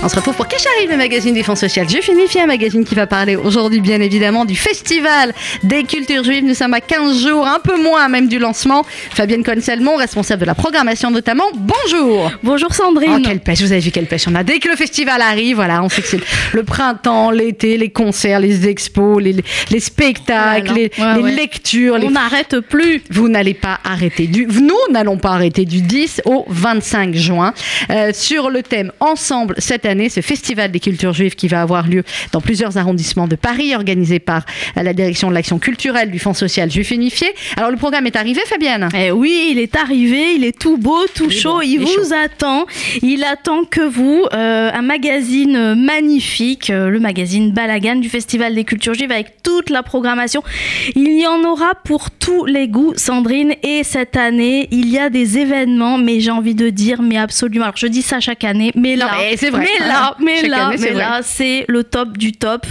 On se retrouve pour Cache Arrive, le magazine des fonds sociaux juifs unifié, un magazine qui va parler aujourd'hui bien évidemment du festival des cultures juives. Nous sommes à 15 jours, un peu moins même du lancement. Fabienne Conselmont, responsable de la programmation notamment. Bonjour Bonjour Sandrine Oh quelle pêche, vous avez vu quelle pêche on a. Dès que le festival arrive, voilà, on sait que c'est le printemps, l'été, les concerts, les expos, les, les spectacles, les, Ouais, les ouais. lectures. On les n'arrête plus vous n'allez pas arrêter. Du... Nous n'allons pas arrêter du 10 au 25 juin euh, sur le thème Ensemble cette année, ce festival des cultures juives qui va avoir lieu dans plusieurs arrondissements de Paris, organisé par la direction de l'action culturelle du Fonds social juif unifié. Alors le programme est arrivé, Fabienne? Eh oui, il est arrivé, il est tout beau, tout chaud, il vous chaud. attend. Il attend que vous, euh, un magazine magnifique, euh, le magazine Balagan du Festival des Cultures Juives avec toute la programmation. Il y en aura pour tous les goûts, Sandrine. Et cette année, il y a des événements, mais j'ai envie de dire, mais absolument. Alors je dis ça chaque année, mais là, c'est vrai. Mais là, mais Chaque là, année, mais là, c'est le top du top.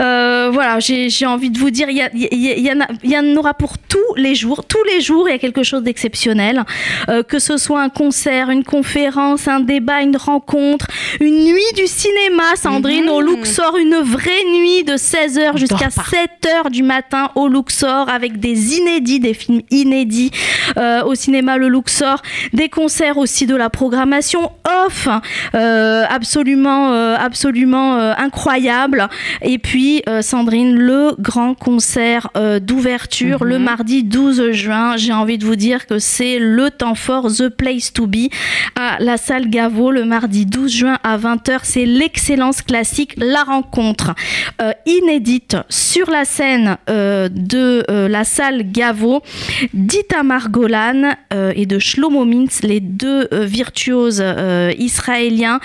Euh, voilà, j'ai j'ai envie de vous dire, il y, a- y, a- y a- y en aura pour tous les jours. Tous les jours, il y a quelque chose d'exceptionnel. Euh, que ce soit un concert, une conférence, un débat, une rencontre, une nuit du cinéma, Sandrine, au Luxor, une vraie nuit de 16h jusqu'à dors pas. 7h du matin au Luxor avec des inédits, des films inédits euh, au cinéma le Luxor, des concerts aussi de la programmation off, euh, absolument, euh, absolument euh, incroyable. Et puis euh, Sandrine, le grand concert d'ouverture le mardi 12 juin. J'ai envie de vous dire que c'est le temps fort, the place to be à la salle Gaveau le mardi 12 juin à 20h. C'est l'excellence classique, la rencontre euh, inédite sur la scène euh, de euh, la salle Gaveau d'Itamar Golan et de Shlomo Mintz, les deux virtuoses israéliens,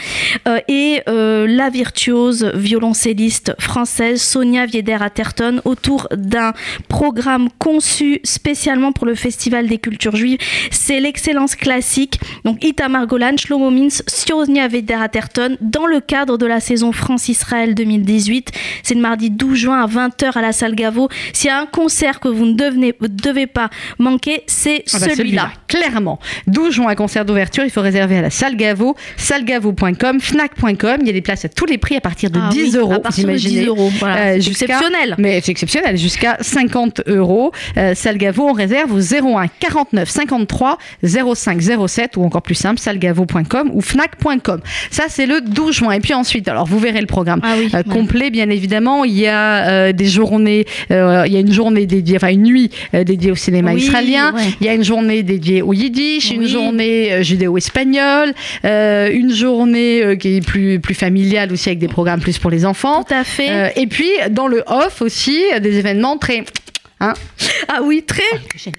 et euh, la virtuose violoncelliste française Sonia Vieder-Atherton autour d'un programme conçu spécialement pour le Festival des cultures juives. C'est l'excellence classique. Donc Itamar Golan, Shlomo Mintz, Sonia Vieder-Atherton dans le cadre de la saison France-Israël 2018. C'est le mardi 12 juin à 20h à la salle Gaveau. S'il y a un concert que vous ne devenez- devez pas manquer, c'est Ah bah, celui-là. Clairement. 12 juin, concert d'ouverture, il faut réserver à la salle Gaveau, sallegavo.com, Il y a des places à tous les prix à partir de Ah 10 oui, euros. à partir de 10 imaginez. euros. Voilà, Euh, jusqu'à- exceptionnel. Mais c'est exceptionnel, jusqu'à 50 euros. Euh, salle Gaveau, on réserve au 01 49 53 05 07 ou encore plus simple, sallegavo.com ou fnac.com. Ça, c'est le 12 juin. Et puis ensuite, alors vous verrez le programme Ah oui, euh, ouais. complet, bien évidemment. Il y a euh, des journées, euh, il y a une journée dédiée, enfin une nuit euh, dédiée au cinéma Oui, israélien. ouais. Il y a une journée dédiée au yiddish, une journée judéo-espagnole, une journée qui plus, plus familiale aussi avec des programmes plus pour les enfants. Tout à fait. Euh, et puis dans le off aussi, euh, des événements très... Hein? Ah oui, très.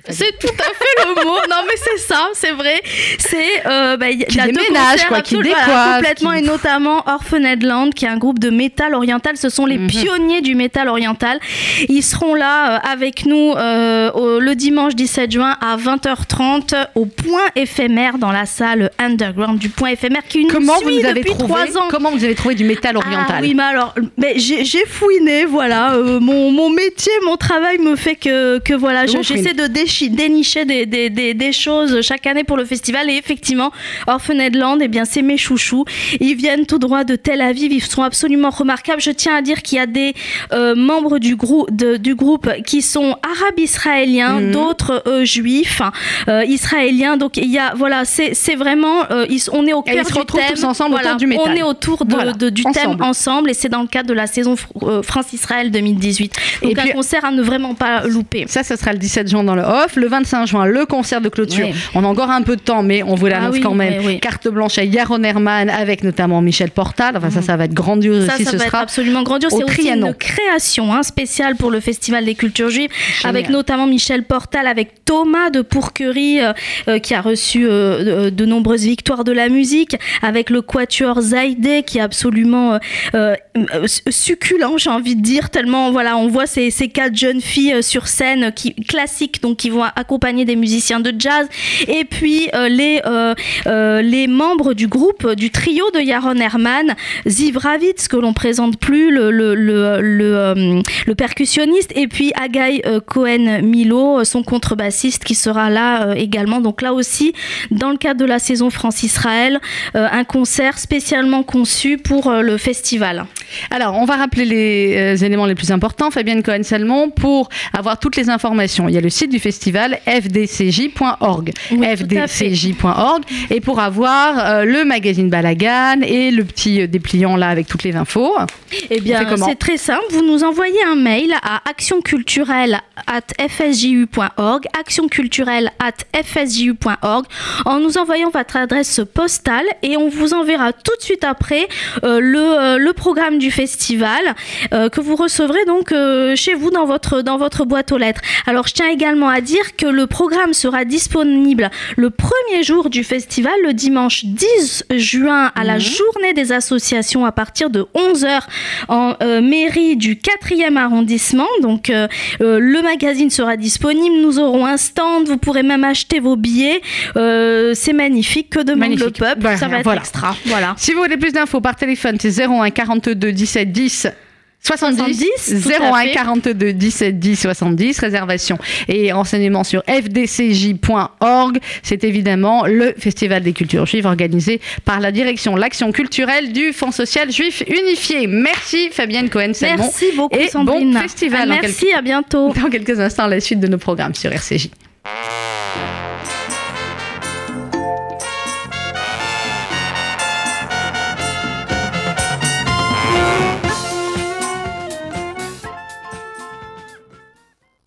C'est tout à fait le mot. Non, mais c'est ça, c'est vrai. C'est euh, bah, il y a- Qui il y a deux déménage, quoi, qui décoiffe, complètement qui- et notamment Orphanedland, qui est un groupe de métal oriental. Ce sont les Mhm. pionniers du métal oriental. Ils seront là euh, avec nous euh, au- le dimanche 17 juin à 20h30 au Point éphémère dans la salle underground du Point éphémère qui nous Comment suit vous avez depuis trouvé ans. Comment vous avez trouvé du métal Ah oriental? oui, mais alors, mais j'ai j'ai fouiné, voilà. euh, mon, mon métier, mon travail me fait que, que voilà, je- j'essaie de dénicher des, des, des, des choses chaque année pour le festival. Et effectivement, Orphanedland, eh bien, c'est mes chouchous. Ils viennent tout droit de Tel Aviv. Ils sont absolument remarquables. Je tiens à dire qu'il y a des euh, membres du, grou- de- du groupe qui sont arabes israéliens, Mhm. d'autres euh, juifs euh, israéliens. Donc, il y a, voilà, c'est vraiment, ils- on est au cœur du thème. tous ensemble autour Voilà, du métal. On est autour de, Voilà, de- du ensemble. thème ensemble et c'est dans le cadre de la saison fr- France-Israël 2018. Donc Et puis- un concert à ne vraiment pas louper. Ça, ce sera le 17 juin dans le off. Le 25 juin, le concert de clôture. On a encore un peu de temps, mais on vous l'annonce Ah oui, quand même. oui. Carte blanche à Yaron Herman avec notamment Michel Portal. Enfin, ça, ça va être grandiose Ça, aussi. ça ce va être sera absolument grandiose. C'est aussi une création hein, spéciale pour le Festival des Cultures Juives, Génial. avec notamment Michel Portal, avec Thomas de Pourquerie, euh, euh, qui a reçu euh, de, de nombreuses victoires de la musique, avec le Quatuor Zaïdé, qui est absolument euh, succulent, j'ai envie de dire, tellement voilà, on voit ces, ces quatre jeunes filles sur scène qui, classiques, donc qui vont accompagner des musiciens de jazz, et puis les, les membres du groupe, du trio de Yaron Herman, Ziv Ravitz, que l'on présente plus, le, le, le, le, percussionniste, et puis Agaï Cohen-Milo, son contrebassiste, qui sera là également. Donc là aussi, dans le cadre de la saison France-Israël, un concert spécialement conçu pour le festival. Alors, on va rappeler les euh, éléments les plus importants. Fabienne Cohen-Salmon, pour avoir toutes les informations, il y a le site du festival fdcj.org. fdcj.org. Et pour avoir euh, le magazine Balagan et le petit euh, dépliant là avec toutes les infos. Eh bien, c'est très simple. Vous nous envoyez un mail à actionculturelle.fsju.org, actionculturelle.fsju.org, en nous envoyant votre adresse postale et on vous enverra tout de suite après le, le programme du festival euh, que vous recevrez donc euh, chez vous dans votre, dans votre boîte aux lettres. Alors je tiens également à dire que le programme sera disponible le premier jour du festival, le dimanche 10 juin à la mhm. journée des associations à partir de 11h en euh, mairie du 4e arrondissement. Donc le magazine sera disponible, nous aurons un stand, vous pourrez même acheter vos billets. c'est magnifique, que demande le peuple, ça va être extra. Voilà. Si vous voulez plus d'infos par téléphone, c'est 01 42 17 10 70, 01 42 17 10 70 réservation et renseignements sur fdcj.org c'est évidemment le festival des cultures juives organisé par la direction l'action culturelle du Fonds social juif unifié. Merci Fabienne Cohen merci beaucoup et Sandrine. bon festival merci à bientôt. Dans quelques instants la suite de nos programmes sur RCJ